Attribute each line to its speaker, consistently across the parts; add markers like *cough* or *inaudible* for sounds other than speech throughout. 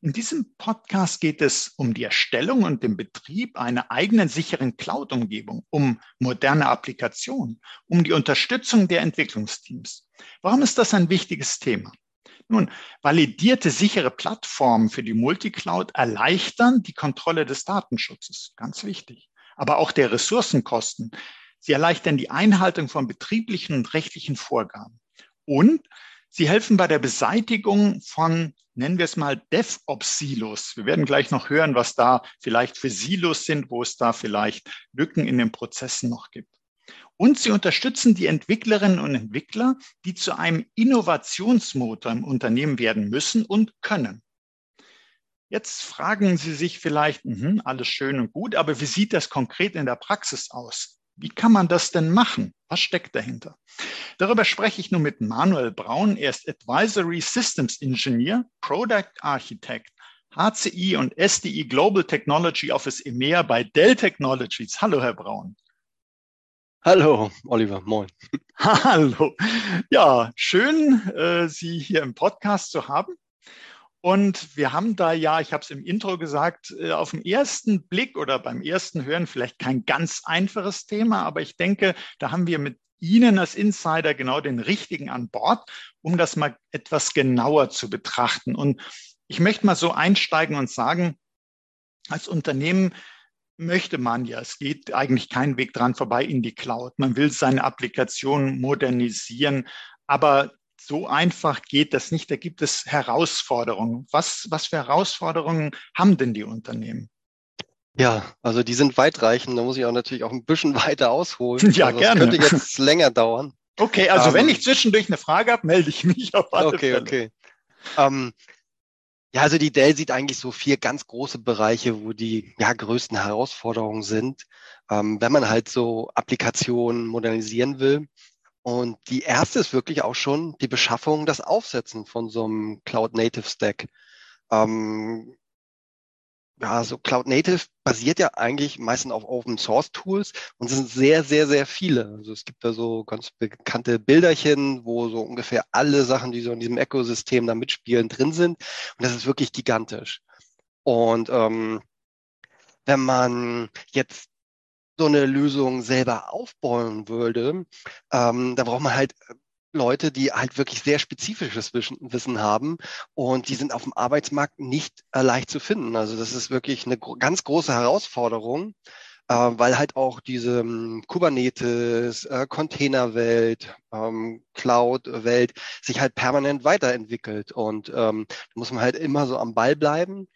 Speaker 1: In diesem Podcast geht es um die Erstellung und den Betrieb einer eigenen sicheren Cloud-Umgebung, um moderne Applikationen, um die Unterstützung der Entwicklungsteams. Warum ist das ein wichtiges Thema? Nun, validierte sichere Plattformen für die Multicloud erleichtern die Kontrolle des Datenschutzes, ganz wichtig, aber auch der Ressourcenkosten. Sie erleichtern die Einhaltung von betrieblichen und rechtlichen Vorgaben. Und Sie helfen bei der Beseitigung von, nennen wir es mal, DevOps-Silos. Wir werden gleich noch hören, was da vielleicht für Silos sind, wo es da vielleicht Lücken in den Prozessen noch gibt. Und sie unterstützen die Entwicklerinnen und Entwickler, die zu einem Innovationsmotor im Unternehmen werden müssen und können. Jetzt fragen Sie sich vielleicht, mh, alles schön und gut, aber wie sieht das konkret in der Praxis aus? Wie kann man das denn machen? Was steckt dahinter? Darüber spreche ich nun mit Manuel Braun. Er ist Advisory Systems Engineer, Product Architect, HCI und SDI Global Technology Office EMEA bei Dell Technologies. Hallo, Herr Braun.
Speaker 2: Hallo, Oliver, moin. *laughs*
Speaker 1: Hallo. Ja, schön, äh, Sie hier im Podcast zu haben. Und wir haben da ja, ich habe es im Intro gesagt, äh, auf den ersten Blick oder beim ersten Hören vielleicht kein ganz einfaches Thema, aber ich denke, da haben wir mit Ihnen als Insider genau den richtigen an Bord, um das mal etwas genauer zu betrachten. Und ich möchte mal so einsteigen und sagen, als Unternehmen möchte man ja, es geht eigentlich kein Weg dran vorbei in die Cloud. Man will seine Applikation modernisieren, aber so einfach geht das nicht. Da gibt es Herausforderungen. Was, was für Herausforderungen haben denn die Unternehmen?
Speaker 2: Ja, also die sind weitreichend. Da muss ich auch natürlich auch ein bisschen *laughs* weiter ausholen.
Speaker 1: Ja,
Speaker 2: also
Speaker 1: gerne.
Speaker 2: Das könnte jetzt länger dauern.
Speaker 1: Okay, also um, wenn ähm, ich zwischendurch eine Frage habe, melde ich mich auf alle
Speaker 2: Okay,
Speaker 1: Fälle.
Speaker 2: okay. Um, ja, also die Dell sieht eigentlich so vier ganz große Bereiche, wo die ja, größten Herausforderungen sind, ähm, wenn man halt so Applikationen modernisieren will. Und die erste ist wirklich auch schon die Beschaffung, das Aufsetzen von so einem Cloud Native Stack. Ähm, ja, so Cloud Native basiert ja eigentlich meistens auf Open Source Tools und es sind sehr, sehr, sehr viele. Also es gibt da so ganz bekannte Bilderchen, wo so ungefähr alle Sachen, die so in diesem Ökosystem da mitspielen, drin sind. Und das ist wirklich gigantisch. Und ähm, wenn man jetzt so eine Lösung selber aufbauen würde, ähm, da braucht man halt äh, Leute, die halt wirklich sehr spezifisches Wissen haben und die sind auf dem Arbeitsmarkt nicht äh, leicht zu finden. Also das ist wirklich eine gro ganz große Herausforderung, äh, weil halt auch diese ähm, Kubernetes, äh, Containerwelt, ähm, Cloud-Welt sich halt permanent weiterentwickelt und ähm, da muss man halt immer so am Ball bleiben.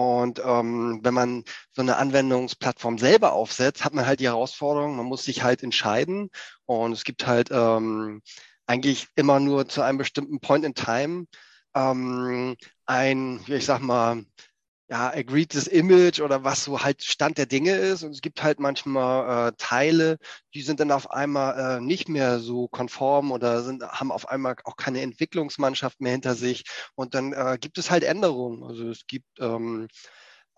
Speaker 2: Und ähm, wenn man so eine Anwendungsplattform selber aufsetzt, hat man halt die Herausforderung, man muss sich halt entscheiden. Und es gibt halt ähm, eigentlich immer nur zu einem bestimmten Point in Time ähm, ein, ich sag mal, ja, agreedes Image oder was so halt Stand der Dinge ist. Und es gibt halt manchmal äh, Teile, die sind dann auf einmal äh, nicht mehr so konform oder sind, haben auf einmal auch keine Entwicklungsmannschaft mehr hinter sich. Und dann äh, gibt es halt Änderungen. Also es gibt ähm,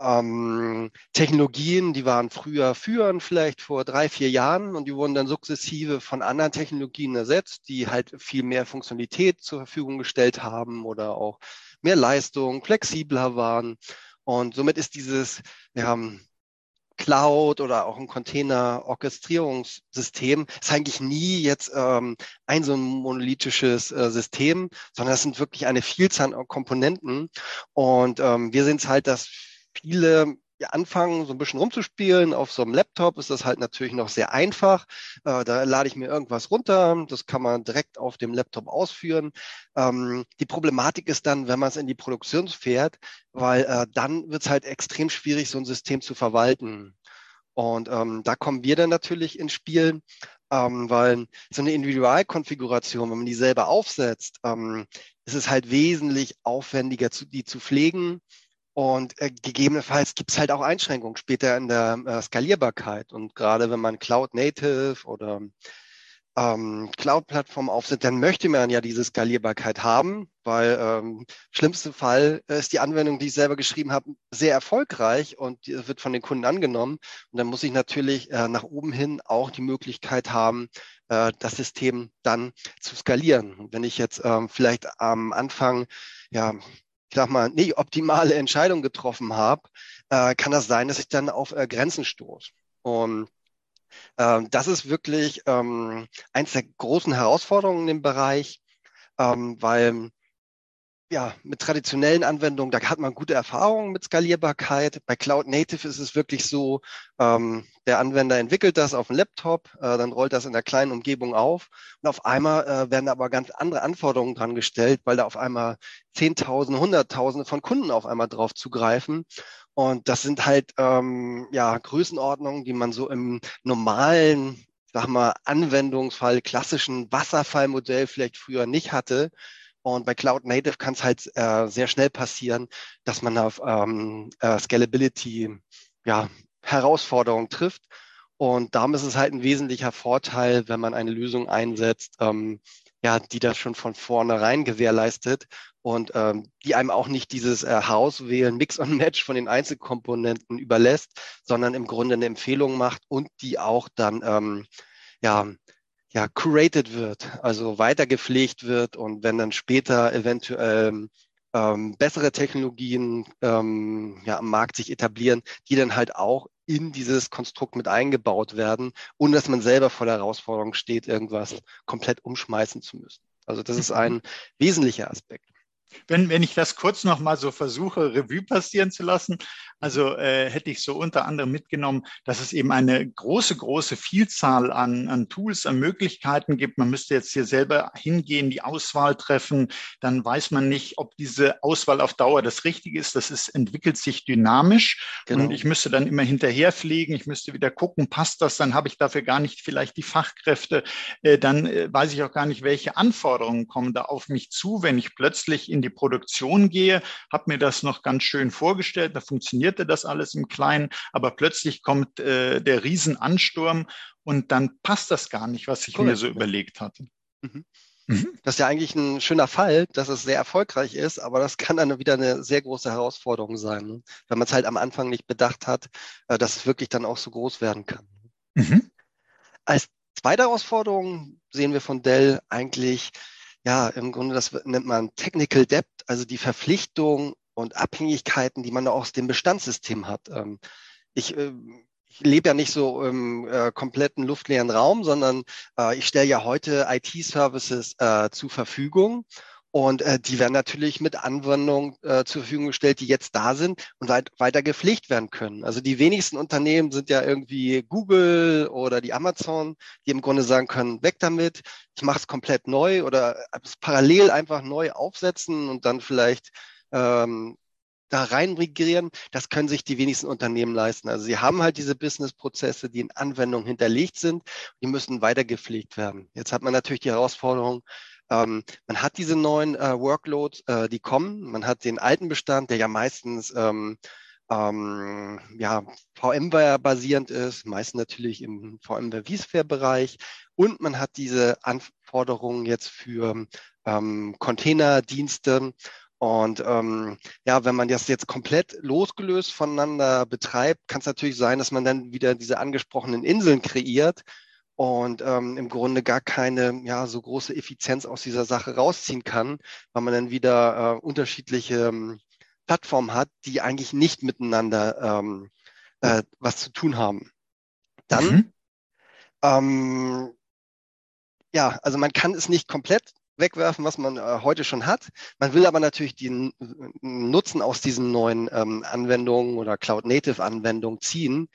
Speaker 2: ähm, Technologien, die waren früher führend, vielleicht vor drei, vier Jahren und die wurden dann sukzessive von anderen Technologien ersetzt, die halt viel mehr Funktionalität zur Verfügung gestellt haben oder auch mehr Leistung, flexibler waren. Und somit ist dieses ja, Cloud oder auch ein Container-Orchestrierungssystem ist eigentlich nie jetzt ähm, ein so ein monolithisches äh, System, sondern es sind wirklich eine Vielzahl an Komponenten. Und ähm, wir sehen es halt, dass viele anfangen, so ein bisschen rumzuspielen. Auf so einem Laptop ist das halt natürlich noch sehr einfach. Äh, da lade ich mir irgendwas runter. Das kann man direkt auf dem Laptop ausführen. Ähm, die Problematik ist dann, wenn man es in die Produktion fährt, weil äh, dann wird es halt extrem schwierig, so ein System zu verwalten. Und ähm, da kommen wir dann natürlich ins Spiel, ähm, weil so eine Individualkonfiguration, wenn man die selber aufsetzt, ähm, ist es halt wesentlich aufwendiger, zu, die zu pflegen Und äh, gegebenenfalls gibt es halt auch Einschränkungen später in der äh, Skalierbarkeit. Und gerade wenn man Cloud Native oder ähm, Cloud-Plattform aufsetzt, dann möchte man ja diese Skalierbarkeit haben, weil ähm, schlimmste Fall ist die Anwendung, die ich selber geschrieben habe, sehr erfolgreich und die wird von den Kunden angenommen. Und dann muss ich natürlich äh, nach oben hin auch die Möglichkeit haben, äh, das System dann zu skalieren. Wenn ich jetzt ähm, vielleicht am Anfang, ja, ich sag mal, nicht optimale Entscheidungen getroffen habe, äh, kann das sein, dass ich dann auf äh, Grenzen stoße. Und ähm, das ist wirklich ähm, eins der großen Herausforderungen in dem Bereich, ähm, weil ja, mit traditionellen Anwendungen, da hat man gute Erfahrungen mit Skalierbarkeit. Bei Cloud Native ist es wirklich so, ähm, der Anwender entwickelt das auf dem Laptop, äh, dann rollt das in der kleinen Umgebung auf und auf einmal äh, werden aber ganz andere Anforderungen dran gestellt, weil da auf einmal Zehntausende, Hunderttausende von Kunden auf einmal drauf zugreifen. Und das sind halt ähm, ja Größenordnungen, die man so im normalen, sag mal, Anwendungsfall, klassischen Wasserfallmodell vielleicht früher nicht hatte. Und bei Cloud Native kann es halt äh, sehr schnell passieren, dass man auf ähm, äh, Scalability ja, Herausforderungen trifft. Und darum ist es halt ein wesentlicher Vorteil, wenn man eine Lösung einsetzt, ähm, ja, die das schon von vornherein gewährleistet und ähm, die einem auch nicht dieses äh, Haus wählen, Mix und Match von den Einzelkomponenten überlässt, sondern im Grunde eine Empfehlung macht und die auch dann ähm, ja, ja curated wird, also weiter gepflegt wird und wenn dann später eventuell ähm, bessere Technologien ähm, ja, am Markt sich etablieren, die dann halt auch in dieses Konstrukt mit eingebaut werden, ohne dass man selber vor der Herausforderung steht, irgendwas komplett umschmeißen zu müssen. Also das ist mhm. ein wesentlicher Aspekt.
Speaker 1: Wenn, wenn ich das kurz noch mal so versuche, Revue passieren zu lassen, also äh, hätte ich so unter anderem mitgenommen, dass es eben eine große, große Vielzahl an, an Tools, an Möglichkeiten gibt. Man müsste jetzt hier selber hingehen, die Auswahl treffen. Dann weiß man nicht, ob diese Auswahl auf Dauer das Richtige ist. Das ist, entwickelt sich dynamisch. Genau. Und ich müsste dann immer hinterherfliegen. Ich müsste wieder gucken, passt das? Dann habe ich dafür gar nicht vielleicht die Fachkräfte. Äh, dann äh, weiß ich auch gar nicht, welche Anforderungen kommen da auf mich zu, wenn ich plötzlich in die Produktion gehe, habe mir das noch ganz schön vorgestellt, da funktionierte das alles im Kleinen, aber plötzlich kommt äh, der Riesenansturm und dann passt das gar nicht, was ich cool. mir so überlegt hatte.
Speaker 2: Mhm. mhm. Das ist ja eigentlich ein schöner Fall, dass es sehr erfolgreich ist, aber das kann dann wieder eine sehr große Herausforderung sein, ne? wenn man es halt am Anfang nicht bedacht hat, äh, dass es wirklich dann auch so groß werden kann. Mhm. Als zweite Herausforderung sehen wir von Dell eigentlich ja, im Grunde, das nennt man Technical Debt, also die Verpflichtung und Abhängigkeiten, die man aus dem Bestandssystem hat. Ähm, ich, äh, ich lebe ja nicht so im äh, kompletten luftleeren Raum, sondern äh, ich stelle ja heute IT-Services äh, zur Verfügung und äh, die werden natürlich mit Anwendungen äh, zur Verfügung gestellt, die jetzt da sind und weit, weiter gepflegt werden können. Also die wenigsten Unternehmen sind ja irgendwie Google oder die Amazon, die im Grunde sagen können, weg damit, ich mache es komplett neu oder es parallel einfach neu aufsetzen und dann vielleicht ähm, da rein migrieren. Das können sich die wenigsten Unternehmen leisten. Also sie haben halt diese Business-Prozesse, die in Anwendungen hinterlegt sind, die müssen weiter gepflegt werden. Jetzt hat man natürlich die Herausforderung, ähm, man hat diese neuen äh, Workloads, äh, die kommen. Man hat den alten Bestand, der ja meistens ähm, ähm, ja, VMware-basierend ist, meistens natürlich im VMware vSphere-Bereich. Und man hat diese Anforderungen jetzt für ähm, Containerdienste. Und ähm, ja, wenn man das jetzt komplett losgelöst voneinander betreibt, kann es natürlich sein, dass man dann wieder diese angesprochenen Inseln kreiert und ähm, im Grunde gar keine ja, so große Effizienz aus dieser Sache rausziehen kann, weil man dann wieder äh, unterschiedliche ähm, Plattformen hat, die eigentlich nicht miteinander ähm, äh, was zu tun haben. Dann, mhm. ähm, ja, also man kann es nicht komplett wegwerfen, was man äh, heute schon hat. Man will aber natürlich den Nutzen aus diesen neuen ähm, Anwendungen oder Cloud-Native-Anwendungen ziehen.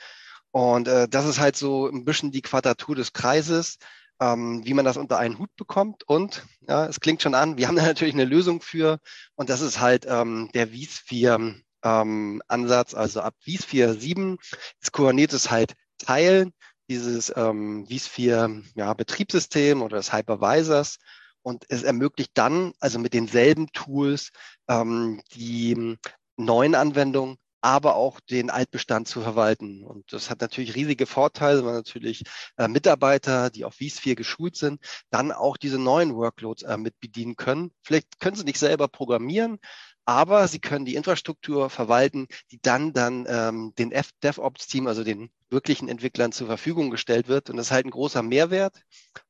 Speaker 2: Und äh, das ist halt so ein bisschen die Quadratur des Kreises, ähm, wie man das unter einen Hut bekommt. Und ja, es klingt schon an, wir haben da *laughs* natürlich eine Lösung für. Und das ist halt ähm, der vSphere ähm, Ansatz. Also ab vSphere 7 ist Kubernetes halt Teil dieses ähm, vSphere ja, Betriebssystem oder des Hypervisors. Und es ermöglicht dann, also mit denselben Tools, ähm, die neuen Anwendungen, aber auch den Altbestand zu verwalten. Und das hat natürlich riesige Vorteile, weil natürlich äh, Mitarbeiter, die auf vSphere geschult sind, dann auch diese neuen Workloads äh, mit bedienen können. Vielleicht können sie nicht selber programmieren, aber sie können die Infrastruktur verwalten, die dann dann ähm, den DevOps-Team, also den wirklichen Entwicklern zur Verfügung gestellt wird. Und das ist halt ein großer Mehrwert,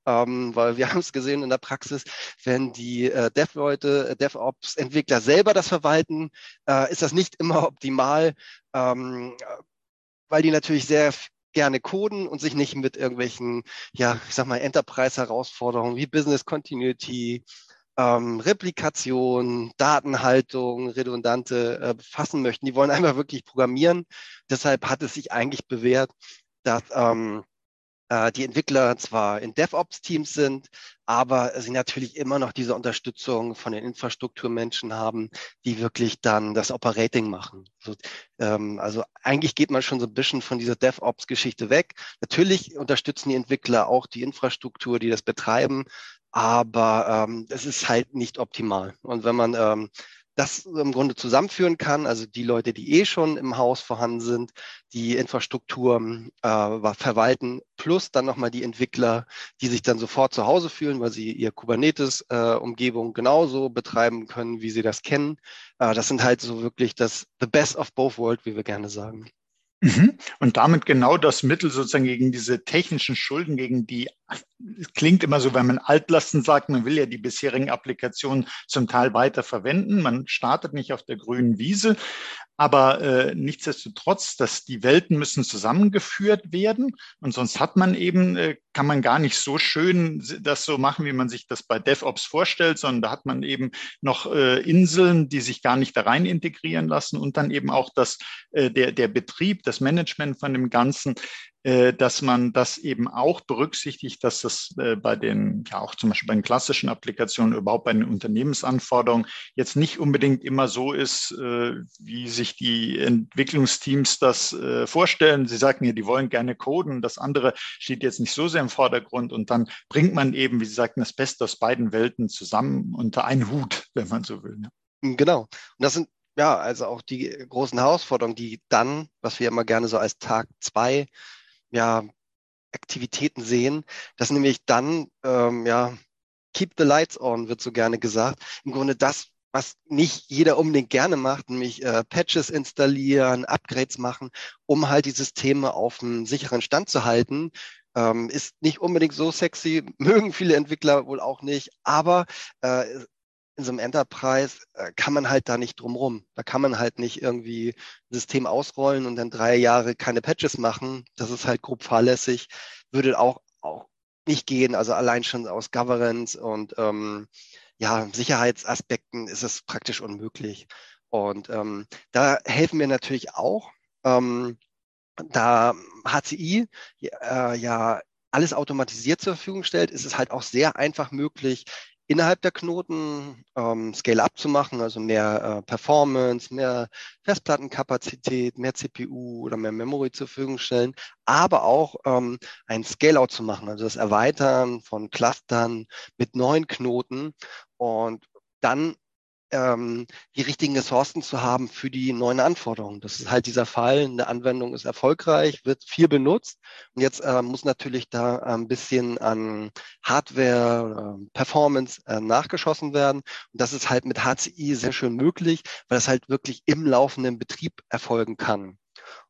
Speaker 2: ähm, weil wir *laughs* haben es gesehen in der Praxis, wenn die äh, Dev-Leute, äh, DevOps-Entwickler selber das verwalten, äh, ist das nicht immer optimal, ähm, weil die natürlich sehr gerne coden und sich nicht mit irgendwelchen, ja, ich sag mal, Enterprise-Herausforderungen wie Business Continuity, ähm, Replikation, Datenhaltung, redundante äh, befassen möchten. Die wollen einfach wirklich programmieren. Deshalb hat es sich eigentlich bewährt, dass ähm, äh, die Entwickler zwar in DevOps-Teams sind, aber sie natürlich immer noch diese Unterstützung von den Infrastrukturmenschen haben, die wirklich dann das Operating machen. So, ähm, also eigentlich geht man schon so ein bisschen von dieser DevOps-Geschichte weg. Natürlich unterstützen die Entwickler auch die Infrastruktur, die das betreiben, aber ähm, es ist halt nicht optimal. Und wenn man ähm, das im Grunde zusammenführen kann, also die Leute, die eh schon im Haus vorhanden sind, die Infrastruktur äh, verwalten, plus dann nochmal die Entwickler, die sich dann sofort zu Hause fühlen, weil sie ihr Kubernetes-Umgebung äh, genauso betreiben können, wie sie das kennen. Äh, das sind halt so wirklich das The Best of Both World, wie wir gerne sagen.
Speaker 1: Mhm. Und damit genau das Mittel sozusagen gegen diese technischen Schulden, gegen die, klingt immer so, wenn man Altlasten sagt, man will ja die bisherigen Applikationen zum Teil weiter verwenden. Man startet nicht auf der grünen Wiese, aber äh, nichtsdestotrotz, dass die Welten müssen zusammengeführt werden und sonst hat man eben, äh, kann man gar nicht so schön das so machen, wie man sich das bei DevOps vorstellt, sondern da hat man eben noch äh, Inseln, die sich gar nicht da rein integrieren lassen und dann eben auch das, äh, der, der Betrieb, das Management von dem Ganzen dass man das eben auch berücksichtigt, dass das äh, bei den, ja auch zum Beispiel bei den klassischen Applikationen, überhaupt bei den Unternehmensanforderungen jetzt nicht unbedingt immer so ist, äh, wie sich die Entwicklungsteams das vorstellen. Sie sagten ja, die wollen gerne coden, das andere steht jetzt nicht so sehr im Vordergrund und dann bringt man eben, wie Sie sagten, das Beste aus beiden Welten zusammen unter einen Hut, wenn man so will.
Speaker 2: Genau. Und das sind ja, also auch die großen Herausforderungen, die dann, was wir immer gerne so als Tag zwei ja, Aktivitäten sehen, dass nämlich dann, ähm, ja, keep the lights on, wird so gerne gesagt. Im Grunde das, was nicht jeder unbedingt gerne macht, nämlich äh, Patches installieren, Upgrades machen, um halt die Systeme auf einem sicheren Stand zu halten, ähm, ist nicht unbedingt so sexy, *laughs* mögen viele Entwickler wohl auch nicht, aber äh, in so einem Enterprise äh, kann man halt da nicht drumrum. Da kann man halt nicht irgendwie ein System ausrollen und dann drei Jahre keine Patches machen. Das ist halt grob fahrlässig. Würde auch, auch nicht gehen. Also allein schon aus Governance und ähm, ja, Sicherheitsaspekten ist es praktisch unmöglich. Und ähm, da helfen wir natürlich auch. Ähm, da HCI äh, ja alles automatisiert zur Verfügung stellt, ist es halt auch sehr einfach möglich, innerhalb der Knoten ähm, Scale-up zu machen, also mehr äh, Performance, mehr Festplattenkapazität, mehr CPU oder mehr Memory zur Verfügung stellen, aber auch ähm, ein Scale-out zu machen, also das Erweitern von Clustern mit neuen Knoten und dann ähm, die richtigen Ressourcen zu haben für die neuen Anforderungen. Das ist halt dieser Fall. Eine Anwendung ist erfolgreich, wird viel benutzt und jetzt äh, muss natürlich da ein bisschen an Hardware, äh, Performance äh, nachgeschossen werden. Und das ist halt mit HCI sehr schön möglich, weil es halt wirklich im laufenden Betrieb erfolgen kann.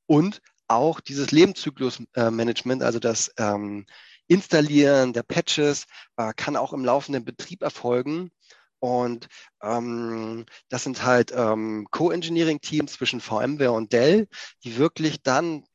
Speaker 2: Und auch dieses Lebenszyklusmanagement, also das ähm, Installieren der Patches, äh, kann auch im laufenden Betrieb erfolgen. Und ähm, das sind halt ähm, Co-Engineering-Teams zwischen VMware und Dell, die wirklich dann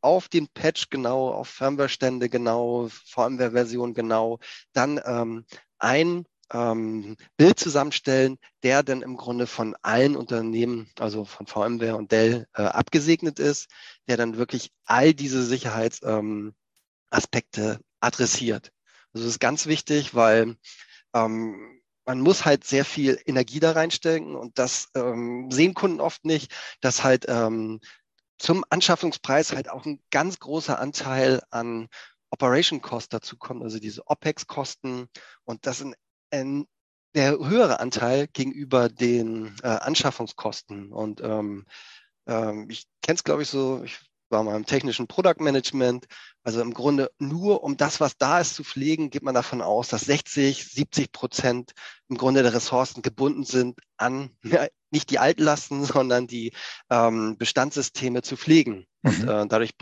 Speaker 2: auf den Patch genau, auf Firmware-Stände genau, VMware-Version genau, dann ähm, ein ähm, Bild zusammenstellen, der dann im Grunde von allen Unternehmen, also von VMware und Dell, äh, abgesegnet ist, der dann wirklich all diese Sicherheitsaspekte ähm, adressiert. Also das ist ganz wichtig, weil ähm, man muss halt sehr viel Energie da reinstecken und das ähm, sehen Kunden oft nicht, dass halt ähm, zum Anschaffungspreis halt auch ein ganz großer Anteil an Operation Cost dazu kommt, also diese OPEX-Kosten und das sind der höhere Anteil gegenüber den äh, Anschaffungskosten. Und ähm, ähm, ich kenne es, glaube ich, so, ich mal im technischen Product Management. Also im Grunde nur um das, was da ist, zu pflegen, geht man davon aus, dass 60, 70 Prozent im Grunde der Ressourcen gebunden sind an *laughs* ja, nicht die Altlasten, sondern die ähm, Bestandssysteme zu pflegen. Mhm. Und äh, dadurch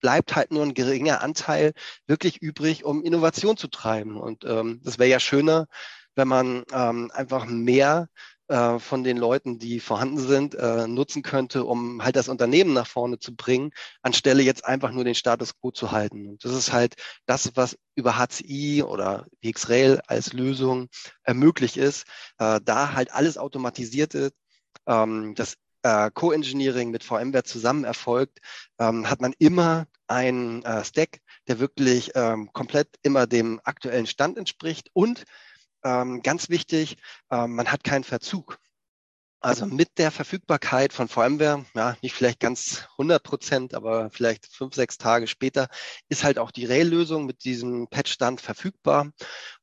Speaker 2: bleibt halt nur ein geringer Anteil wirklich übrig, um Innovation zu treiben. Und ähm, das wäre ja schöner, wenn man ähm, einfach mehr äh, von den Leuten, die vorhanden sind, äh, nutzen könnte, um halt das Unternehmen nach vorne zu bringen, anstelle jetzt einfach nur den Status quo zu halten. Und das ist halt das, was über HCI oder VxRail als Lösung möglich ist, äh, da halt alles automatisiert ist. Ähm, das Co-Engineering mit VMware zusammen erfolgt, ähm, hat man immer einen Stack, der wirklich ähm, komplett immer dem aktuellen Stand entspricht und ähm, ganz wichtig, ähm, man hat keinen Verzug. Also mit der Verfügbarkeit von VMware, ja, nicht vielleicht ganz 100 Prozent, aber vielleicht fünf, sechs Tage später, ist halt auch die Rail-Lösung mit diesem Patch-Stand verfügbar.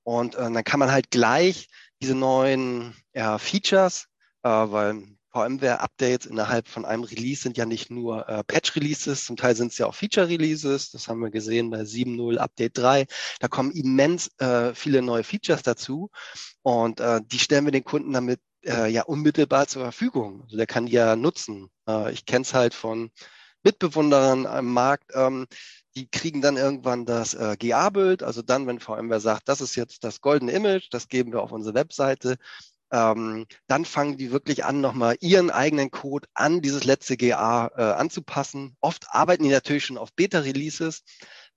Speaker 2: Und äh, dann kann man halt gleich diese neuen ja, Features, äh, weil VMware-Updates innerhalb von einem Release sind ja nicht nur äh, Patch-Releases, zum Teil sind es ja auch Feature-Releases. Das haben wir gesehen bei 7.0 Update 3. Da kommen immens äh, viele neue Features dazu und äh, die stellen wir den Kunden damit äh, ja unmittelbar zur Verfügung. Also der kann die ja nutzen. Äh, ich kenne es halt von Mitbewunderern am Markt. Ähm, die kriegen dann irgendwann das äh, GA-Bild, also dann, wenn VMware sagt, das ist jetzt das goldene Image, das geben wir auf unsere Webseite, ähm, dann fangen die wirklich an, nochmal ihren eigenen Code an dieses letzte GA äh, anzupassen. Oft arbeiten die natürlich schon auf Beta-Releases,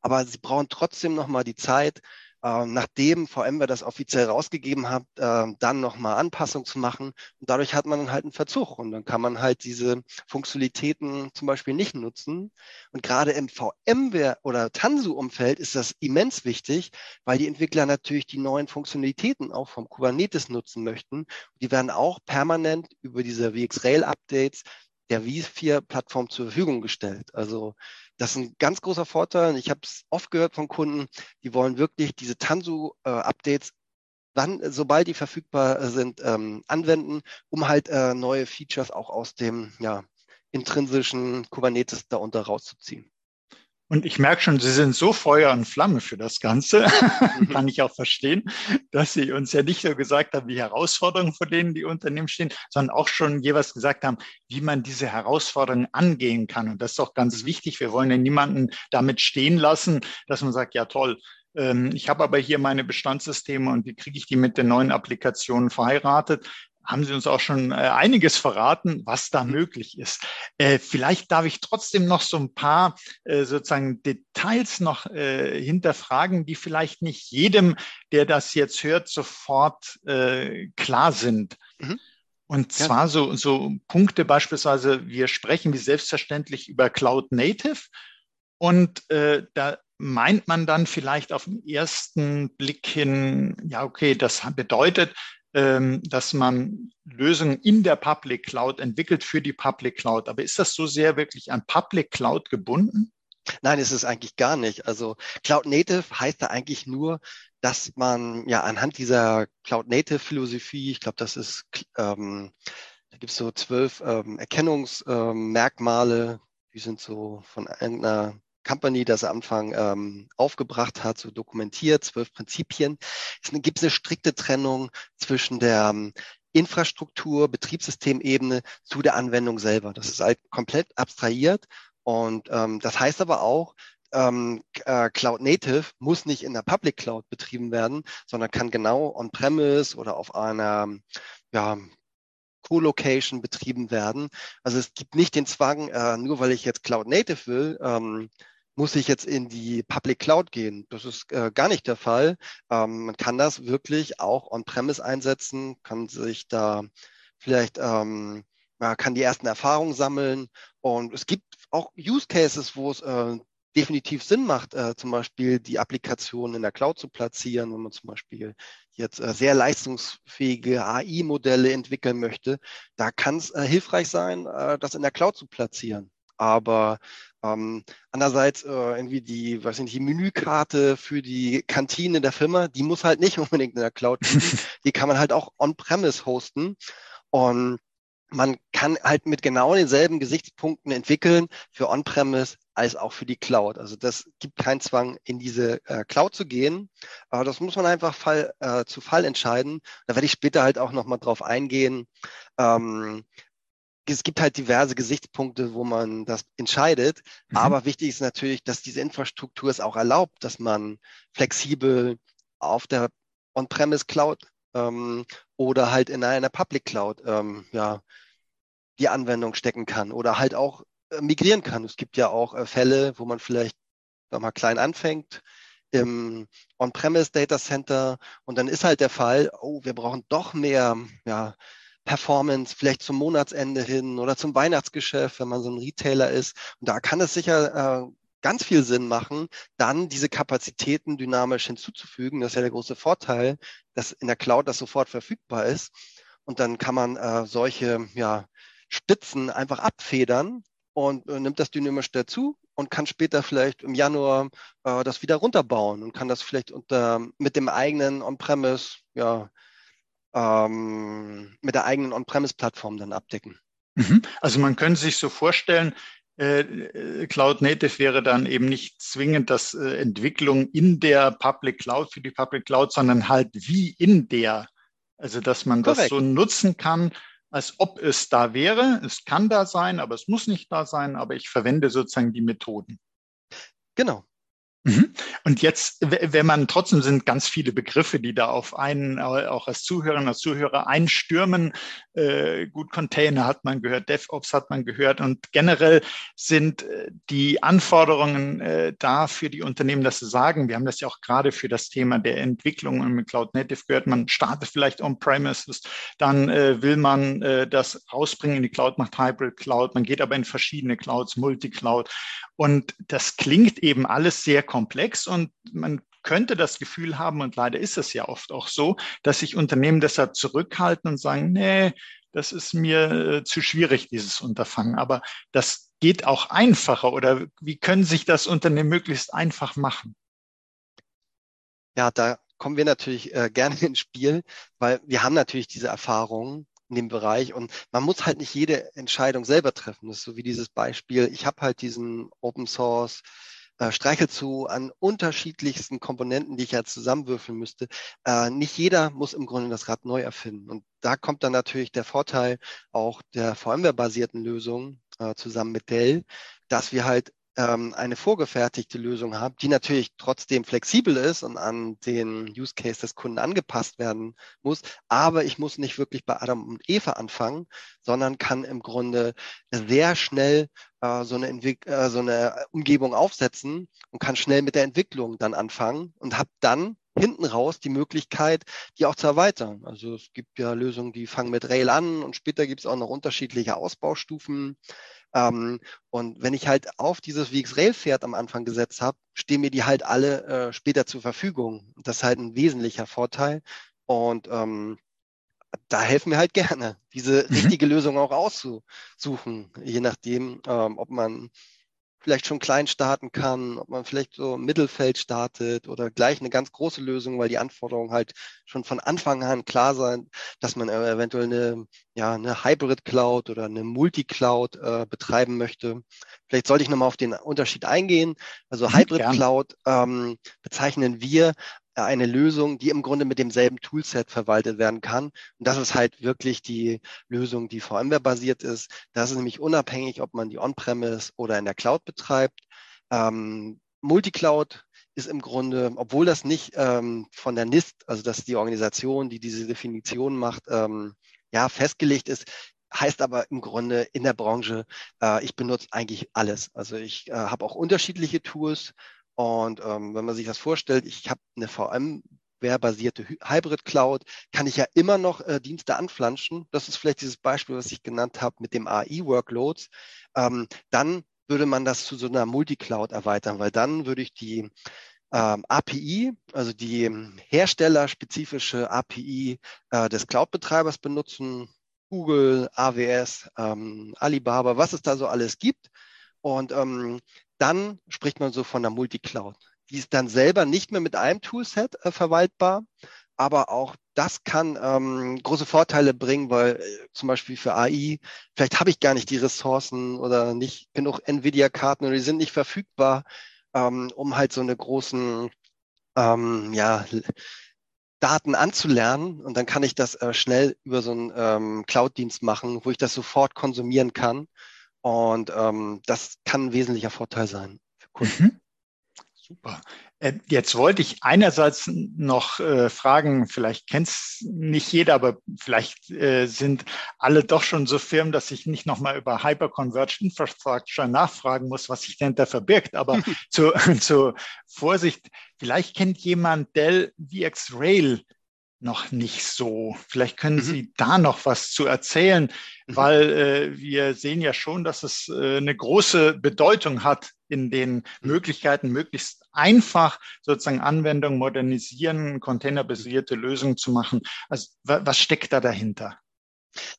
Speaker 2: aber sie brauchen trotzdem nochmal die Zeit, äh, nachdem VMware das offiziell rausgegeben hat, äh, dann nochmal Anpassung zu machen. Und dadurch hat man dann halt einen Verzug und dann kann man halt diese Funktionalitäten zum Beispiel nicht nutzen. Und gerade im VMware oder Tansu-Umfeld ist das immens wichtig, weil die Entwickler natürlich die neuen Funktionalitäten auch vom Kubernetes nutzen möchten. Die werden auch permanent über diese VxRail-Updates der V4-Plattform zur Verfügung gestellt. Also das ist ein ganz großer Vorteil. Ich habe es oft gehört von Kunden, die wollen wirklich diese Tansu-Updates dann, sobald die verfügbar sind, ähm, anwenden, um halt äh, neue Features auch aus dem ja, intrinsischen Kubernetes darunter rauszuziehen.
Speaker 1: Und ich merke schon, Sie sind so Feuer und Flamme für das Ganze. *laughs* *laughs* Kann ich auch verstehen, dass Sie uns ja nicht nur gesagt haben, wie Herausforderungen, vor denen die Unternehmen stehen, sondern auch schon jeweils gesagt haben, wie man diese Herausforderungen angehen kann. Und das ist doch ganz mhm. wichtig. Wir wollen ja niemanden damit stehen lassen, dass man sagt, ja toll, ähm, ich habe aber hier meine Bestandssysteme und wie kriege ich die mit den neuen Applikationen verheiratet? Haben Sie uns auch schon äh, einiges verraten, was da mhm. möglich ist. Äh, vielleicht darf ich trotzdem noch so ein paar äh, sozusagen Details noch hinterfragen, die vielleicht nicht jedem, der das jetzt hört, sofort klar sind. Mhm. Und zwar ja. so, so Punkte beispielsweise, wir sprechen wie selbstverständlich über Cloud Native und äh, da meint man dann vielleicht auf den ersten Blick hin, ja, okay, das bedeutet, dass man Lösungen in der Public Cloud entwickelt für die Public Cloud. Aber ist das so sehr wirklich an Public Cloud gebunden?
Speaker 2: Nein, ist es eigentlich gar nicht. Also Cloud Native heißt da eigentlich nur, dass man ja anhand dieser Cloud Native Philosophie, ich glaube, das ist, ähm, da gibt es so zwölf ähm, Erkennungsmerkmale, ähm, die sind so von irgendeiner Company das am Anfang ähm, aufgebracht hat, so dokumentiert, zwölf Prinzipien. Es gibt eine strikte Trennung zwischen der ähm, Infrastruktur, Betriebssystemebene zu der Anwendung selber. Das ist halt komplett abstrahiert. Und ähm, das heißt aber auch, ähm, äh, Cloud Native muss nicht in der Public Cloud betrieben werden, sondern kann genau on-premise oder auf einer ja, Co-Location betrieben werden. Also es gibt nicht den Zwang, äh, nur weil ich jetzt Cloud Native will, ähm, muss ich jetzt in die Public Cloud gehen. Das ist äh, gar nicht der Fall. Ähm, man kann das wirklich auch on-premise einsetzen, kann sich da vielleicht, ähm, ja, kann die ersten Erfahrungen sammeln. Und es gibt auch Use Cases, wo es äh, definitiv Sinn macht, äh, zum Beispiel die Applikation in der Cloud zu platzieren, wenn man zum Beispiel jetzt äh, sehr leistungsfähige AI-Modelle entwickeln möchte. Da kann es äh, hilfreich sein, äh, das in der Cloud zu platzieren. Aber ähm, andererseits äh, irgendwie die, was sind die Menükarte für die Kantine der Firma, die muss halt nicht *laughs* unbedingt in der Cloud liegen. *laughs* die kann man halt auch on-premise hosten. Und man kann halt mit genau denselben Gesichtspunkten entwickeln für On-Premise als auch für die Cloud. Also das gibt keinen Zwang, in diese äh, Cloud zu gehen. Aber das muss man einfach Fall äh, zu Fall entscheiden. Da werde ich später halt auch nochmal drauf eingehen. Ähm, es gibt halt diverse Gesichtspunkte, wo man das entscheidet. Mhm. Aber wichtig ist natürlich, dass diese Infrastruktur es auch erlaubt, dass man flexibel auf der On-Premise Cloud ähm, oder halt in einer Public Cloud ähm, ja, die Anwendung stecken kann oder halt auch äh, migrieren kann. Es gibt ja auch äh, Fälle, wo man vielleicht mal klein anfängt im On-Premise Data Center und dann ist halt der Fall, oh, wir brauchen doch mehr ja, Performance, vielleicht zum Monatsende hin oder zum Weihnachtsgeschäft, wenn man so ein Retailer ist. Und da kann es sicher äh, ganz viel Sinn machen, dann diese Kapazitäten dynamisch hinzuzufügen. Das ist ja der große Vorteil, dass in der Cloud das sofort verfügbar ist. Und dann kann man äh, solche ja, Spitzen einfach abfedern und äh, nimmt das dynamisch dazu und kann später vielleicht im Januar äh, das wieder runterbauen und kann das vielleicht unter mit dem eigenen On-Premise, ja, ähm, mit der eigenen On-Premise-Plattform dann abdecken.
Speaker 1: Mhm. Also man könnte sich so vorstellen, äh, Cloud Native wäre dann eben nicht zwingend das äh, Entwicklung in der Public Cloud für die Public Cloud, sondern halt wie in der. Also dass man Korrekt. das so nutzen kann, als ob es da wäre. Es kann da sein, aber es muss nicht da sein, aber ich verwende sozusagen die Methoden.
Speaker 2: Genau.
Speaker 1: Und jetzt, wenn man trotzdem sind ganz viele Begriffe, die da auf einen auch als Zuhörerinnen als Zuhörer einstürmen. Äh, gut, Container hat man gehört, DevOps hat man gehört und generell sind äh, die Anforderungen äh, da für die Unternehmen, dass sie sagen, wir haben das ja auch gerade für das Thema der Entwicklung mit Cloud Native gehört, man startet vielleicht on-premises, dann äh, will man äh, das rausbringen in die Cloud, macht Hybrid Cloud, man geht aber in verschiedene Clouds, Multicloud und das klingt eben alles sehr komplex und man könnte das Gefühl haben, und leider ist es ja oft auch so, dass sich Unternehmen deshalb zurückhalten und sagen, nee, das ist mir äh, zu schwierig, dieses Unterfangen. Aber das geht auch einfacher oder wie können sich das Unternehmen möglichst einfach machen?
Speaker 2: Ja, da kommen wir natürlich äh, gerne ins Spiel, weil wir haben natürlich diese Erfahrungen in dem Bereich. Und man muss halt nicht jede Entscheidung selber treffen. Das ist so wie dieses Beispiel. Ich habe halt diesen Open Source äh, Streichelzoo an unterschiedlichsten Komponenten, die ich ja zusammenwürfeln müsste. Äh, nicht jeder muss im Grunde das Rad neu erfinden. Und da kommt dann natürlich der Vorteil auch der VMware-basierten Lösung äh, zusammen mit Dell, dass wir halt ähm, eine vorgefertigte Lösung habe, die natürlich trotzdem flexibel ist und an den Use Case des Kunden angepasst werden muss. Aber ich muss nicht wirklich bei Adam und Eva anfangen, sondern kann im Grunde sehr schnell äh, so, eine äh, so eine Umgebung aufsetzen und kann schnell mit der Entwicklung dann anfangen und habe dann hinten raus die Möglichkeit, die auch zu erweitern. Also es gibt ja Lösungen, die fangen mit Rail an und später gibt es auch noch unterschiedliche Ausbaustufen. Ähm, und wenn ich halt auf dieses VX-Rail-Pferd am Anfang gesetzt habe, stehen mir die halt alle äh, später zur Verfügung. Das ist halt ein wesentlicher Vorteil. Und ähm, da helfen wir halt gerne, diese mhm. richtige Lösung auch auszusuchen, je nachdem, ähm, ob man vielleicht schon klein starten kann, ob man vielleicht so im Mittelfeld startet oder gleich eine ganz große Lösung, weil die Anforderungen halt schon von Anfang an klar sind, dass man eventuell eine, ja, eine Hybrid Cloud oder eine Multi-Cloud äh, betreiben möchte. Vielleicht sollte ich nochmal auf den Unterschied eingehen. Also mhm, Hybrid Cloud ähm, bezeichnen wir eine Lösung, die im Grunde mit demselben Toolset verwaltet werden kann. Und das ist halt wirklich die Lösung, die VMware-basiert ist. Das ist nämlich unabhängig, ob man die On-Premise oder in der Cloud betreibt. Ähm, Multicloud ist im Grunde, obwohl das nicht ähm, von der NIST, also das ist die Organisation, die diese Definition macht, ähm, ja, festgelegt ist, heißt aber im Grunde in der Branche, äh, ich benutze eigentlich alles. Also ich äh, habe auch unterschiedliche Tools und ähm, wenn man sich das vorstellt, ich habe eine VMware-basierte Hybrid Cloud, kann ich ja immer noch äh, Dienste anflanschen. Das ist vielleicht dieses Beispiel, was ich genannt habe mit dem AI-Workloads. Ähm, dann würde man das zu so einer Multicloud erweitern, weil dann würde ich die ähm, API, also die herstellerspezifische API äh, des Cloud-Betreibers benutzen, Google, AWS, ähm, Alibaba, was es da so alles gibt Und ähm, dann spricht man so von der Multicloud. Die ist dann selber nicht mehr mit einem Toolset äh, verwaltbar, aber auch das kann ähm, große Vorteile bringen, weil äh, zum Beispiel für AI, vielleicht habe ich gar nicht die Ressourcen oder nicht genug Nvidia-Karten oder die sind nicht verfügbar, ähm, um halt so eine großen ähm, ja, Daten anzulernen und dann kann ich das äh, schnell über so einen ähm, Cloud-Dienst machen, wo ich das sofort konsumieren kann. Und ähm, das kann ein wesentlicher Vorteil sein für Kunden. Mhm.
Speaker 1: Super. Äh, jetzt wollte ich einerseits noch äh, fragen, vielleicht kennt es nicht jeder, aber vielleicht äh, sind alle doch schon so Firmen, dass ich nicht nochmal über Hyperconverged Infrastructure nachfragen muss, was sich dahinter verbirgt. Aber *laughs* zu, zu *laughs* Vorsicht, vielleicht kennt jemand Dell VX Rail noch nicht so. Vielleicht können mhm. Sie da noch was zu erzählen, mhm. weil äh, wir sehen ja schon, dass es äh, eine große Bedeutung hat in den mhm. Möglichkeiten, möglichst einfach sozusagen Anwendungen modernisieren, containerbasierte Lösungen zu machen. Also was steckt da dahinter?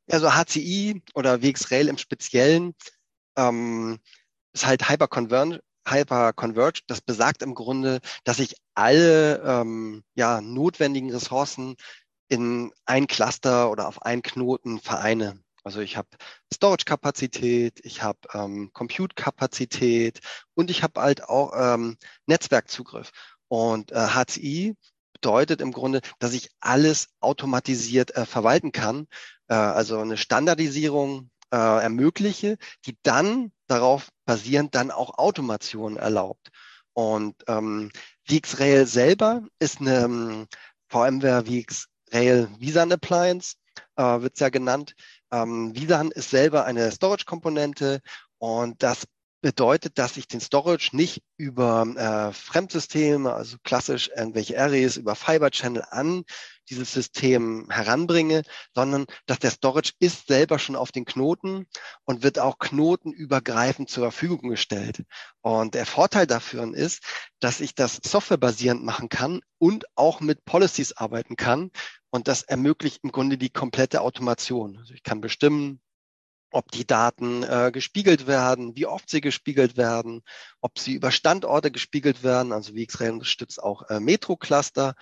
Speaker 2: Also HCI oder VxRail im Speziellen ähm, ist halt Hyperconverged Hyper-Converged. Das besagt im Grunde, dass ich alle ähm, ja, notwendigen Ressourcen in ein Cluster oder auf einen Knoten vereine. Also ich habe Storage-Kapazität, ich habe ähm, Compute-Kapazität und ich habe halt auch ähm, Netzwerkzugriff. Und äh, HCI bedeutet im Grunde, dass ich alles automatisiert äh, verwalten kann. Äh, also eine Standardisierung äh, ermögliche, die dann darauf basierend dann auch Automation erlaubt. Und ähm, VxRail selber ist eine ähm, VMware VxRail Visan Appliance, äh, wird es ja genannt. Ähm, Visan ist selber eine Storage-Komponente und das bedeutet, dass ich den Storage nicht über äh, Fremdsysteme, also klassisch irgendwelche Arrays, über Fiber Channel an dieses System heranbringe, sondern dass der Storage ist selber schon auf den Knoten und wird auch knotenübergreifend zur Verfügung gestellt. Und der Vorteil dafür ist, dass ich das softwarebasierend machen kann und auch mit Policies arbeiten kann. Und das ermöglicht im Grunde die komplette Automation. Also ich kann bestimmen, ob die Daten äh, gespiegelt werden, wie oft sie gespiegelt werden, ob sie über Standorte gespiegelt werden. Also wie VxRail unterstützt auch äh, Metro-Cluster.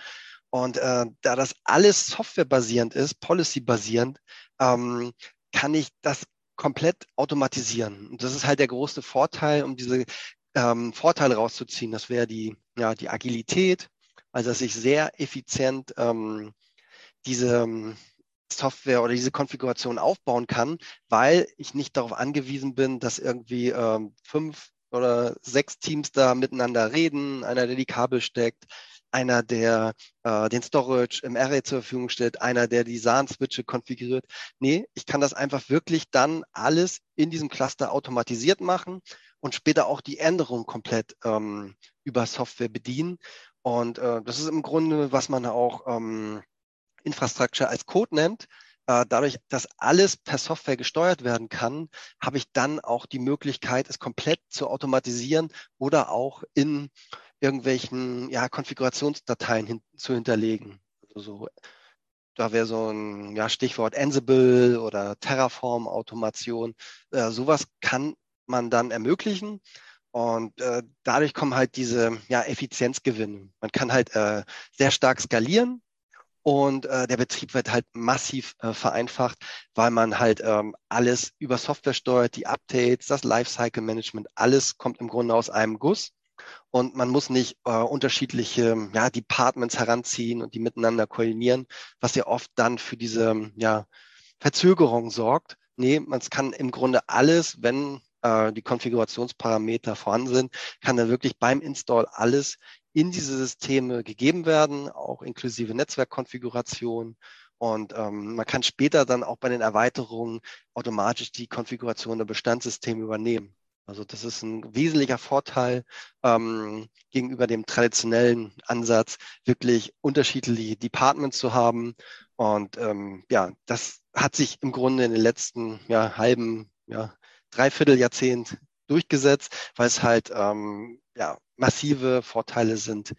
Speaker 2: Und äh, da das alles softwarebasierend ist, policy-basierend, ähm, kann ich das komplett automatisieren. Und das ist halt der große Vorteil, um diese ähm, Vorteile rauszuziehen. Das wäre die, ja, die Agilität, also dass ich sehr effizient ähm, diese ähm, Software oder diese Konfiguration aufbauen kann, weil ich nicht darauf angewiesen bin, dass irgendwie ähm, fünf oder sechs Teams da miteinander reden, einer, der die Kabel steckt, einer, der äh, den Storage im Array zur Verfügung stellt, einer, der die SAN-Switche konfiguriert. Nee, ich kann das einfach wirklich dann alles in diesem Cluster automatisiert machen und später auch die Änderungen komplett ähm, über Software bedienen. Und äh, das ist im Grunde, was man auch ähm, Infrastructure als Code nennt. Äh, dadurch, dass alles per Software gesteuert werden kann, habe ich dann auch die Möglichkeit, es komplett zu automatisieren oder auch in irgendwelchen ja, Konfigurationsdateien hin, zu hinterlegen. Also so, da wäre so ein ja, Stichwort Ansible oder Terraform-Automation. Äh, sowas kann man dann ermöglichen. Und äh, dadurch kommen halt diese ja, Effizienzgewinne. Man kann halt äh, sehr stark skalieren und äh, der Betrieb wird halt massiv äh, vereinfacht, weil man halt ähm, alles über Software steuert, die Updates, das Lifecycle Management, alles kommt im Grunde aus einem Guss. Und man muss nicht äh, unterschiedliche ja, Departments heranziehen und die miteinander koordinieren, was ja oft dann für diese ja, Verzögerung sorgt. Nee, man kann im Grunde alles, wenn äh, die Konfigurationsparameter vorhanden sind, kann dann wirklich beim Install alles in diese Systeme gegeben werden, auch inklusive Netzwerkkonfiguration. Und ähm, man kann später dann auch bei den Erweiterungen automatisch die Konfiguration der Bestandssysteme übernehmen. Also das ist ein wesentlicher Vorteil ähm, gegenüber dem traditionellen Ansatz, wirklich unterschiedliche Departments zu haben. Und ähm, ja, das hat sich im Grunde in den letzten ja, halben, ja, Dreivierteljahrzehnt durchgesetzt, weil es halt ähm, ja, massive Vorteile sind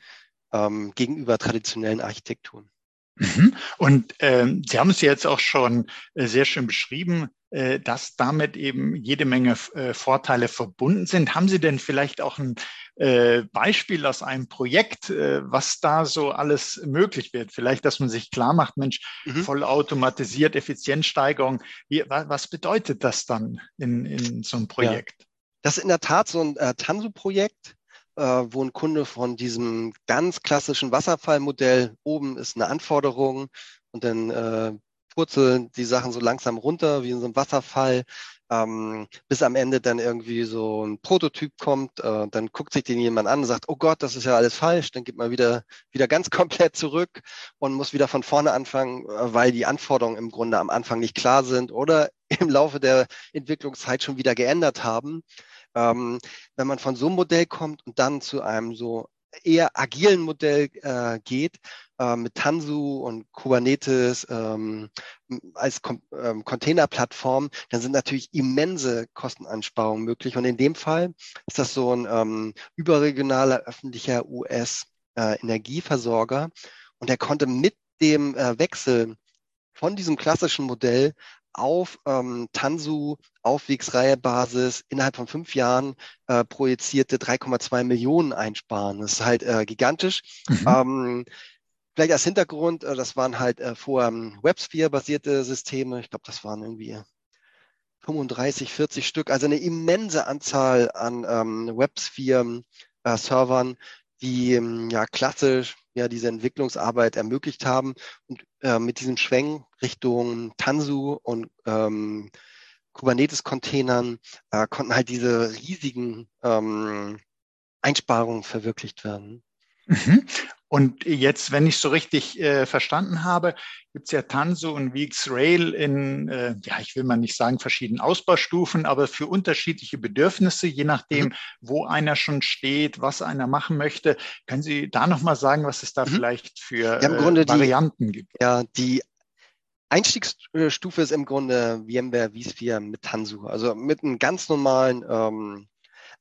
Speaker 2: ähm, gegenüber traditionellen Architekturen.
Speaker 1: Mhm. Und ähm, Sie haben es jetzt auch schon äh, sehr schön beschrieben. äh, dass damit eben jede Menge äh, Vorteile verbunden sind. Haben Sie denn vielleicht auch ein äh, Beispiel aus einem Projekt, was da so alles möglich wird? Vielleicht, dass man sich klar macht, Mensch, mhm. vollautomatisiert, Effizienzsteigerung. Wie, was bedeutet das dann in, in so einem Projekt? Ja.
Speaker 2: Das ist in der Tat so ein äh, Tansu-Projekt, äh, wo ein Kunde von diesem ganz klassischen Wasserfallmodell, oben ist eine Anforderung und dann äh, purzeln die Sachen so langsam runter, wie in so einem Wasserfall, ähm, bis am Ende dann irgendwie so ein Prototyp kommt, äh, dann guckt sich den jemand an und sagt, oh Gott, das ist ja alles falsch, dann geht man wieder, wieder ganz *laughs* komplett zurück und muss wieder von vorne anfangen, äh, weil die Anforderungen im Grunde am Anfang nicht klar sind oder im Laufe der Entwicklungszeit schon wieder geändert haben. Ähm, wenn man von so einem Modell kommt und dann zu einem so eher agilen Modell äh, geht, äh, mit Tanzu und Kubernetes ähm, als Kom ähm, Containerplattform, dann sind natürlich immense Kosteneinsparungen möglich. Und in dem Fall ist das so ein ähm, überregionaler öffentlicher US-Energieversorger. Äh, und er konnte mit dem äh, Wechsel von diesem klassischen Modell auf ähm, Tansu Aufwegsreihebasis innerhalb von fünf Jahren äh, projizierte 3,2 Millionen einsparen. Das ist halt äh, gigantisch. Mhm. Ähm, vielleicht als Hintergrund, äh, das waren halt äh, vorher ähm, WebSphere-basierte Systeme. Ich glaube, das waren irgendwie 35, 40 Stück, also eine immense Anzahl an ähm, WebSphere-Servern, die ähm, ja klassisch ja diese Entwicklungsarbeit ermöglicht haben und äh, mit diesem Schwenk Richtung Tanzu und ähm, Kubernetes-Containern äh, konnten halt diese riesigen ähm, Einsparungen verwirklicht werden.
Speaker 1: Mhm. Und jetzt, wenn ich so richtig äh, verstanden habe, gibt es ja Tanso und Weeks Rail in, äh, ja, ich will mal nicht sagen verschiedenen Ausbaustufen, aber für unterschiedliche Bedürfnisse, je nachdem, mhm. wo einer schon steht, was einer machen möchte. Können Sie da nochmal sagen, was es da mhm. vielleicht für ja, äh, Varianten
Speaker 2: die,
Speaker 1: gibt?
Speaker 2: Ja, die Einstiegsstufe ist im Grunde VMware vSphere mit Tanzu, also mit einem ganz normalen ähm,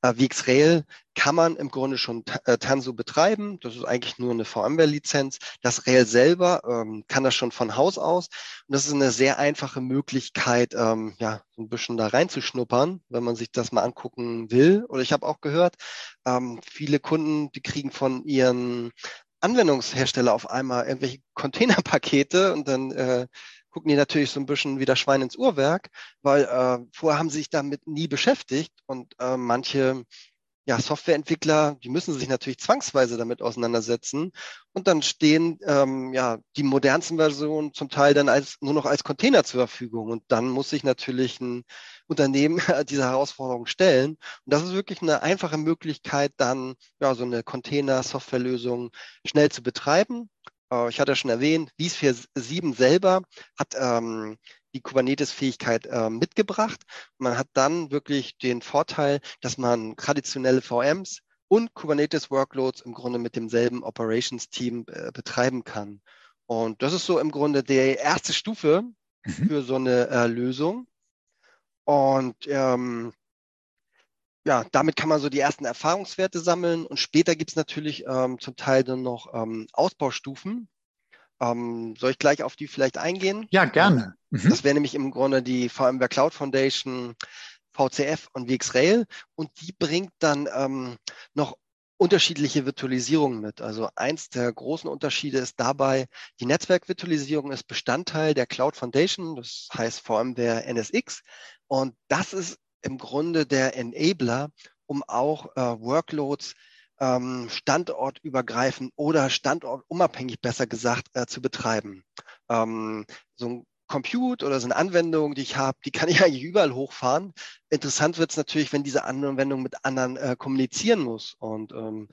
Speaker 2: äh, VxRail kann man im Grunde schon äh, Tanzu betreiben. Das ist eigentlich nur eine VMware-Lizenz. Das Rail selber ähm, kann das schon von Haus aus. Und das ist eine sehr einfache Möglichkeit, ähm, ja, ein bisschen da reinzuschnuppern, wenn man sich das mal angucken will. Oder ich habe auch gehört, ähm, viele Kunden, die kriegen von ihren Anwendungshersteller auf einmal irgendwelche *laughs* Containerpakete und dann äh, gucken die natürlich so ein bisschen wie das Schwein ins Uhrwerk, weil äh, vorher haben sie sich damit nie beschäftigt und äh, manche ja, Softwareentwickler, die müssen sich natürlich zwangsweise damit auseinandersetzen und dann stehen ähm, ja die modernsten Versionen zum Teil dann als nur noch als Container zur Verfügung und dann muss sich natürlich ein Unternehmen *laughs* dieser Herausforderung stellen und das ist wirklich eine einfache Möglichkeit dann ja so eine Container-Softwarelösung schnell zu betreiben äh, ich hatte schon erwähnt, vSphere 7 selber hat ähm, die Kubernetes-Fähigkeit äh, mitgebracht. Man hat dann wirklich den Vorteil, dass man traditionelle VMs und Kubernetes-Workloads im Grunde mit demselben Operations-Team äh, betreiben kann. Und das ist so im Grunde die erste Stufe mhm. für so eine äh, Lösung. Und ähm, ja, damit kann man so die ersten Erfahrungswerte sammeln und später gibt es natürlich ähm, zum Teil dann noch ähm, Ausbaustufen. Ähm, soll ich gleich auf die vielleicht eingehen?
Speaker 1: Ja, gerne.
Speaker 2: Mhm. Das wäre nämlich im Grunde die VMware Cloud Foundation, VCF und VxRail und die bringt dann ähm, noch unterschiedliche Virtualisierungen mit. Also eins der großen Unterschiede ist dabei, die Netzwerkvirtualisierung ist Bestandteil der Cloud Foundation, das heißt VMware NSX. Und das ist im Grunde der Enabler, um auch äh, Workloads ähm, standortübergreifend oder standortunabhängig besser gesagt äh, zu betreiben. Ähm, so ein Compute oder so eine Anwendung, die ich habe, die kann *laughs* ich eigentlich überall hochfahren. Interessant wird es natürlich, wenn diese Anwendung mit anderen äh, kommunizieren muss. Und ähm,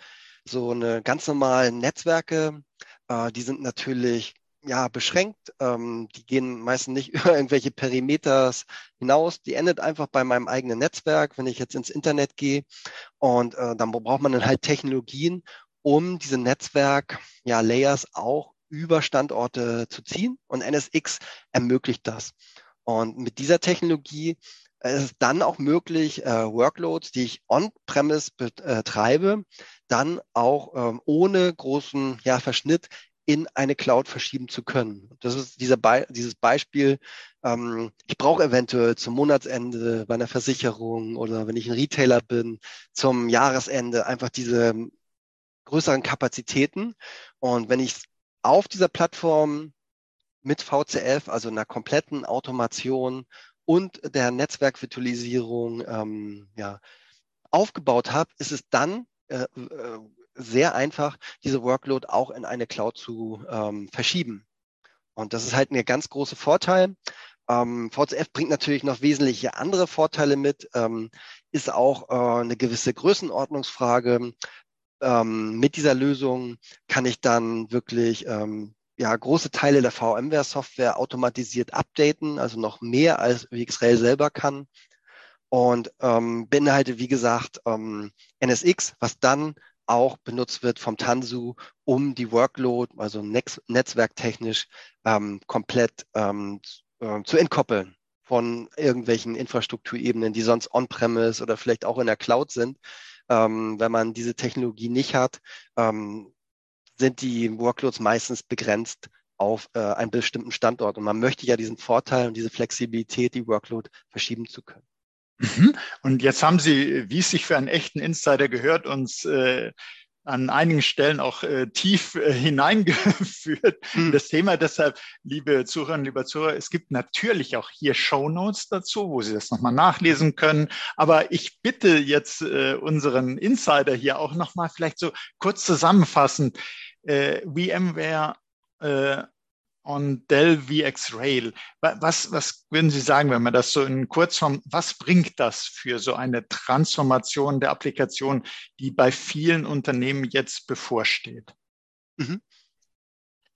Speaker 2: so eine ganz normalen Netzwerke, äh, die sind natürlich ja, beschränkt. Ähm, die gehen meistens nicht *laughs* über irgendwelche Perimeters hinaus. Die endet einfach bei meinem eigenen Netzwerk, wenn ich jetzt ins Internet gehe. Und äh, dann braucht man dann halt Technologien, um diese Netzwerk, ja, Layers auch über Standorte zu ziehen. Und NSX ermöglicht das. Und mit dieser Technologie ist es dann auch möglich, äh, Workloads, die ich on-premise betreibe, dann auch ähm, ohne großen ja, Verschnitt in eine Cloud verschieben zu können. Das ist dieser Be dieses Beispiel, ähm, ich brauche eventuell zum Monatsende bei einer Versicherung oder wenn ich ein Retailer bin, zum Jahresende einfach diese größeren Kapazitäten. Und wenn ich auf dieser Plattform mit VCF, also einer kompletten Automation und der Netzwerkvirtualisierung ähm, ja, aufgebaut habe, ist es dann äh, äh, sehr einfach, diese Workload auch in eine Cloud zu ähm, verschieben. Und das ist halt ein ganz großer Vorteil. Ähm, VCF bringt natürlich noch wesentliche andere Vorteile mit, ähm, ist auch äh, eine gewisse Größenordnungsfrage. Ähm, mit dieser Lösung kann ich dann wirklich ähm, ja, große Teile der VMware-Software automatisiert updaten, also noch mehr als VxRail selber kann. Und ähm, beinhaltet, wie gesagt, ähm, NSX, was dann auch benutzt wird vom Tanzu, um die Workload, also Netz netzwerktechnisch, ähm, komplett ähm, äh, zu entkoppeln von irgendwelchen Infrastrukturebenen, die sonst on-premise oder vielleicht auch in der Cloud sind. Ähm, wenn man diese Technologie nicht hat, ähm, sind die Workloads meistens begrenzt auf äh, einen bestimmten Standort. Und man möchte ja diesen Vorteil und diese Flexibilität, die Workload verschieben zu können.
Speaker 1: Mhm. Und jetzt haben Sie, wie es sich für einen echten Insider gehört, uns äh, an einigen Stellen auch äh, tief äh, *laughs* hineingeführt. Hm. Das Thema deshalb, liebe Zuhörerinnen, lieber Zuhörer, es gibt natürlich auch hier Show Notes dazu, wo Sie das nochmal nachlesen können. Aber ich bitte jetzt äh, unseren Insider hier auch nochmal vielleicht so kurz zusammenfassend, äh, VMware äh, und Dell VX Rail. Was, was würden Sie sagen, wenn man das so in Kurzform, was bringt das für so eine Transformation der Applikation, die bei vielen Unternehmen jetzt bevorsteht?
Speaker 2: Mhm.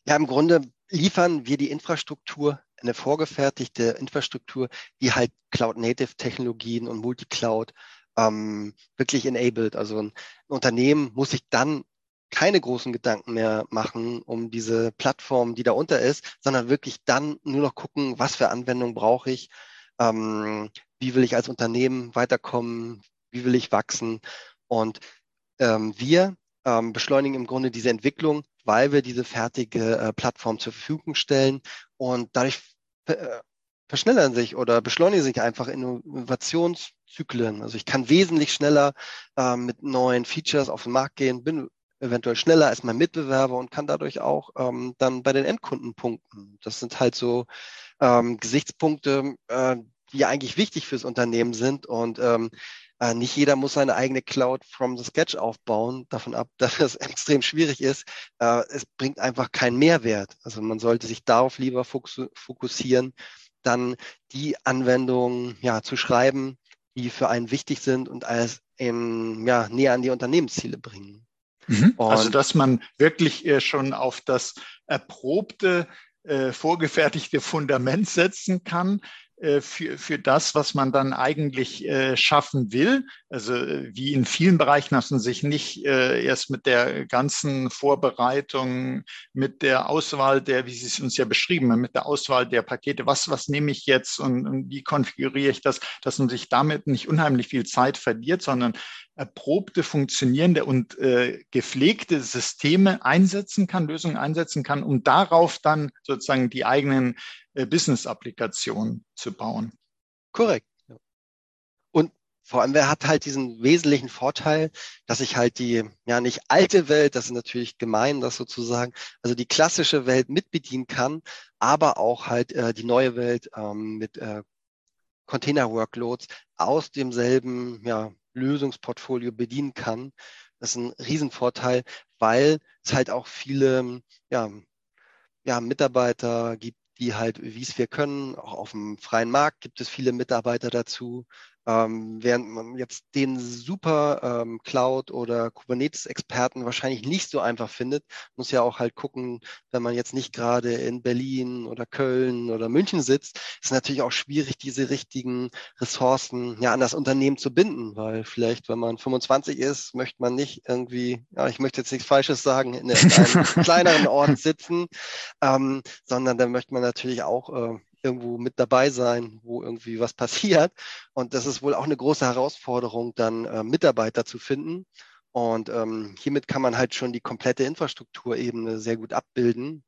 Speaker 2: Ja, im Grunde liefern wir die Infrastruktur, eine vorgefertigte Infrastruktur, die halt Cloud-Native-Technologien und Multicloud ähm, wirklich enabled. Also ein Unternehmen muss sich dann keine großen Gedanken mehr machen um diese Plattform, die da unter ist, sondern wirklich dann nur noch gucken, was für Anwendungen brauche ich, ähm, wie will ich als Unternehmen weiterkommen, wie will ich wachsen. Und ähm, wir ähm, beschleunigen im Grunde diese Entwicklung, weil wir diese fertige äh, Plattform zur Verfügung stellen und dadurch äh, verschnellern sich oder beschleunigen sich einfach Innovationszyklen. Also ich kann wesentlich schneller äh, mit neuen Features auf den Markt gehen, bin eventuell schneller als mein Mitbewerber und kann dadurch auch ähm, dann bei den Endkunden punkten. Das sind halt so ähm, Gesichtspunkte, äh, die eigentlich wichtig fürs Unternehmen sind und ähm, äh, nicht jeder muss seine eigene Cloud from the sketch aufbauen, davon ab, *laughs* dass es extrem schwierig ist. Äh, es bringt einfach keinen Mehrwert. Also man sollte sich darauf lieber fokussieren, dann die Anwendungen ja, zu schreiben, die für einen wichtig sind und als eben, ja, näher an die Unternehmensziele bringen.
Speaker 1: Mhm. Also, dass man wirklich äh, schon auf das erprobte, äh, vorgefertigte Fundament setzen kann, äh, für, für das, was man dann eigentlich äh, schaffen will. Also äh, wie in vielen Bereichen hast man sich nicht äh, erst mit der ganzen Vorbereitung, mit der Auswahl der, wie Sie es uns ja beschrieben haben, mit der Auswahl der Pakete, was, was nehme ich jetzt und, und wie konfiguriere ich das, dass man sich damit nicht unheimlich viel Zeit verliert, sondern erprobte, funktionierende und äh, gepflegte Systeme einsetzen kann, Lösungen einsetzen kann, um darauf dann sozusagen die eigenen äh, Business-Applikationen zu bauen.
Speaker 2: Korrekt. Und vor allem, wer hat halt diesen wesentlichen Vorteil, dass ich halt die, ja nicht alte Welt, das ist natürlich gemein, das sozusagen, also die klassische Welt mitbedienen kann, aber auch halt äh, die neue Welt ähm, mit äh, Container-Workloads aus demselben ja, Lösungsportfolio bedienen kann. Das ist ein Riesenvorteil, weil es halt auch viele ja, ja, Mitarbeiter gibt, die halt, wie es wir können, auch auf dem freien Markt gibt es viele Mitarbeiter dazu, ähm, während man jetzt den super ähm, Cloud- oder Kubernetes-Experten wahrscheinlich nicht so einfach findet, muss ja auch halt gucken, wenn man jetzt nicht gerade in Berlin oder Köln oder München sitzt, ist natürlich auch schwierig, diese richtigen Ressourcen ja an das Unternehmen zu binden, weil vielleicht, wenn man 25 ist, möchte man nicht irgendwie, ja, ich möchte jetzt nichts Falsches sagen, in einem *laughs* kleineren Ort sitzen, ähm, sondern da möchte man natürlich auch äh, irgendwo mit dabei sein, wo irgendwie was *laughs* passiert. Und das ist wohl auch eine große Herausforderung, dann äh, Mitarbeiter zu finden. Und ähm, hiermit kann man halt schon die komplette Infrastrukturebene sehr gut abbilden,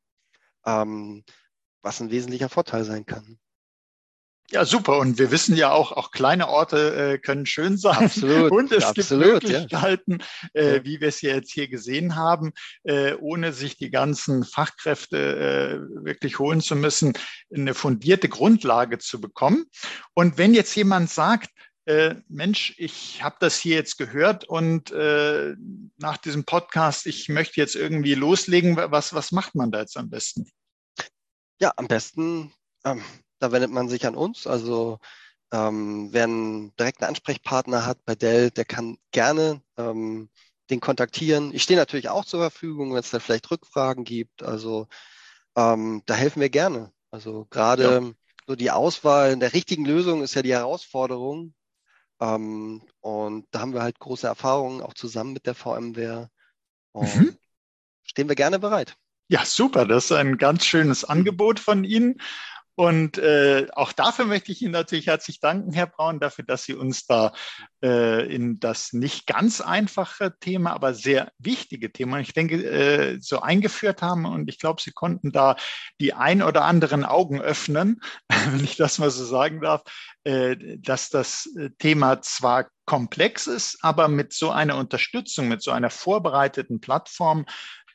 Speaker 2: ähm, was ein wesentlicher Vorteil sein kann.
Speaker 1: Ja, super. Und wir wissen ja auch, auch kleine Orte äh, können schön sein.
Speaker 2: Absolut.
Speaker 1: Und es
Speaker 2: absolut,
Speaker 1: gibt Möglichkeiten,
Speaker 2: ja.
Speaker 1: äh, wie wir es ja jetzt hier gesehen haben, äh, ohne sich die ganzen Fachkräfte äh, wirklich holen zu müssen, eine fundierte Grundlage zu bekommen. Und wenn jetzt jemand sagt, äh, Mensch, ich habe das hier jetzt gehört und äh, nach diesem Podcast, ich möchte jetzt irgendwie loslegen, was, was macht man da jetzt am besten?
Speaker 2: Ja, am besten ähm, da wendet man sich an uns. Also ähm, wer einen direkten Ansprechpartner hat bei Dell, der kann gerne ähm, den kontaktieren. Ich stehe natürlich auch zur Verfügung, wenn es da vielleicht Rückfragen gibt. Also ähm, da helfen wir gerne. Also gerade ja. so die Auswahl der richtigen Lösung ist ja die Herausforderung. Ähm, und da haben wir halt große Erfahrungen auch zusammen mit der VMware. Und mhm. stehen wir gerne bereit.
Speaker 1: Ja, super. Das ist ein ganz schönes Angebot von Ihnen. Und äh, auch dafür möchte ich Ihnen natürlich herzlich danken, Herr Braun, dafür, dass Sie uns da äh, in das nicht ganz einfache Thema, aber sehr wichtige Thema, ich denke, äh, so eingeführt haben. Und ich glaube, Sie konnten da die ein oder anderen Augen öffnen, *laughs* wenn ich das mal so sagen darf, äh, dass das Thema zwar komplex ist, aber mit so einer Unterstützung, mit so einer vorbereiteten Plattform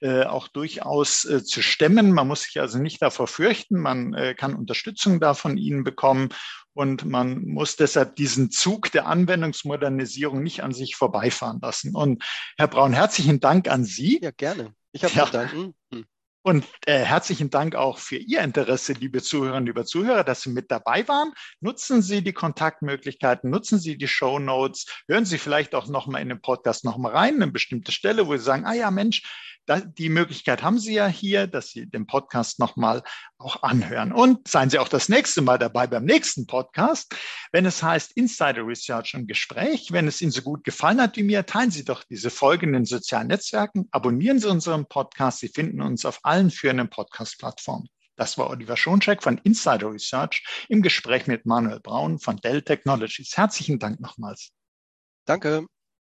Speaker 1: äh, auch durchaus äh, zu stemmen. Man muss sich also nicht davor fürchten. Man äh, kann Unterstützung da von Ihnen bekommen. Und man muss deshalb diesen Zug der Anwendungsmodernisierung nicht an sich vorbeifahren lassen. Und Herr Braun, herzlichen Dank an Sie.
Speaker 2: Ja, gerne. Ich habe ja. zu danken. Hm.
Speaker 1: Und äh, herzlichen Dank auch für Ihr Interesse, liebe Zuhörerinnen, liebe Zuhörer, dass Sie mit dabei waren. Nutzen Sie die Kontaktmöglichkeiten, nutzen Sie die Show Notes, hören Sie vielleicht auch nochmal in den Podcast nochmal rein, eine bestimmte Stelle, wo Sie sagen, ah ja, Mensch, die Möglichkeit haben Sie ja hier, dass Sie den Podcast nochmal auch anhören. Und seien Sie auch das nächste Mal dabei beim nächsten Podcast, wenn es heißt Insider Research und Gespräch. Wenn es Ihnen so gut gefallen hat wie mir, teilen Sie doch diese Folgen in den sozialen Netzwerken, abonnieren Sie unseren Podcast. Sie finden uns auf allen führenden Podcast-Plattformen. Das war Oliver Schoncheck von Insider Research im Gespräch mit Manuel Braun von Dell Technologies. Herzlichen Dank nochmals.
Speaker 2: Danke.